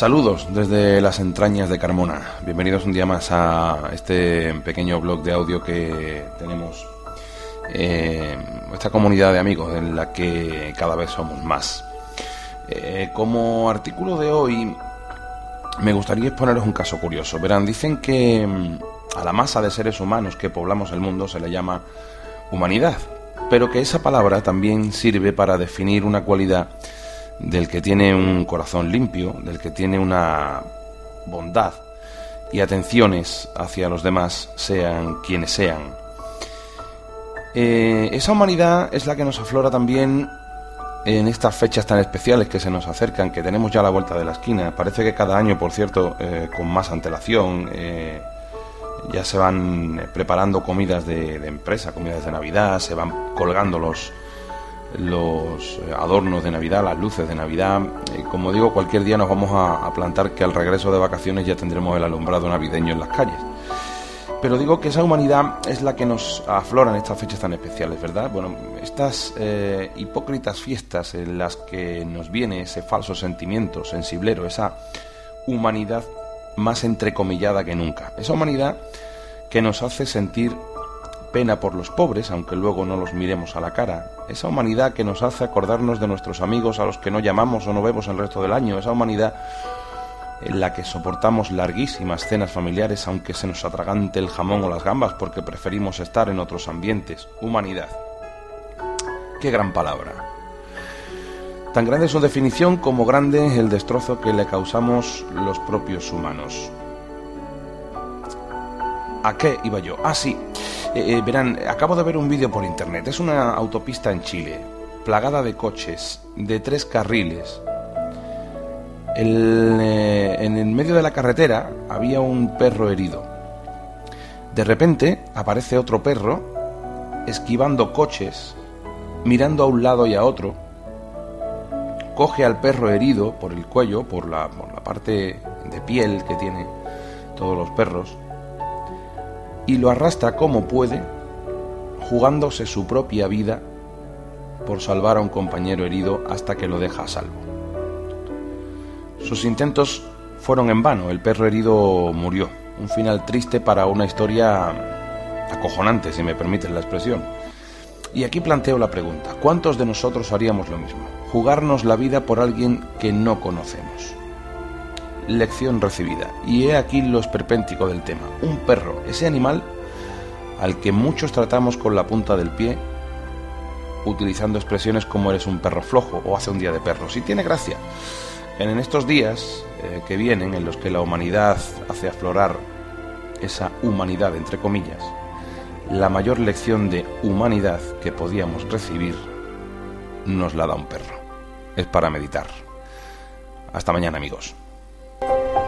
Saludos desde las entrañas de Carmona. Bienvenidos un día más a este pequeño blog de audio que tenemos eh, nuestra comunidad de amigos en la que cada vez somos más. Eh, como artículo de hoy me gustaría exponeros un caso curioso. Verán, dicen que mm, a la masa de seres humanos que poblamos el mundo se le llama humanidad, pero que esa palabra también sirve para definir una cualidad del que tiene un corazón limpio, del que tiene una bondad y atenciones hacia los demás, sean quienes sean. Eh, esa humanidad es la que nos aflora también en estas fechas tan especiales que se nos acercan, que tenemos ya la vuelta de la esquina. Parece que cada año, por cierto, eh, con más antelación, eh, ya se van preparando comidas de, de, empresa, comidas de Navidad, se van colgando los, los adornos de Navidad, las luces de Navidad. como digo, cualquier día nos vamos a, plantar que al regreso de vacaciones ya tendremos el alumbrado navideño en las calles. Pero digo que esa humanidad es la que nos aflora en estas fechas tan especiales, ¿verdad? Bueno, estas eh, hipócritas fiestas en las que nos viene ese falso sentimiento sensiblero, esa humanidad más entrecomillada que nunca. Esa humanidad que nos hace sentir pena por los pobres, aunque luego no los miremos a la cara, esa humanidad que nos hace acordarnos de nuestros amigos a los que no llamamos o no vemos el resto del año, esa humanidad en la que soportamos larguísimas cenas familiares aunque se nos atragante el jamón o las gambas porque preferimos estar en otros ambientes, humanidad. Qué gran palabra. Tan grande es su definición como grande el destrozo que le causamos los propios humanos. ¿A qué iba yo? Ah, sí. Eh, eh, verán, acabo de ver un vídeo por internet. Es una autopista en Chile, plagada de coches, de tres carriles. Eh, en el medio de la carretera había un perro herido. De repente aparece otro perro esquivando coches, mirando a un lado y a otro. Coge al perro herido por el cuello, por la, por la parte de piel que tiene todos los perros y lo arrastra como puede, jugándose su propia vida por salvar a un compañero herido hasta que lo deja a salvo. Sus intentos fueron en vano, el perro herido murió, un final triste para una historia acojonante, si me permiten la expresión. Y aquí planteo la pregunta, ¿cuántos de nosotros haríamos lo mismo? Jugarnos la vida por alguien que no conocemos lección recibida. Y he aquí lo esperpéntico del tema. Un perro, ese animal al que muchos tratamos con la punta del pie, utilizando expresiones como eres un perro flojo o hace un día de perros. Y tiene gracia. En estos días eh, que vienen, en los que la humanidad hace aflorar esa humanidad, entre comillas, la mayor lección de humanidad que podíamos recibir nos la da un perro. Es para meditar. Hasta mañana amigos. Bye.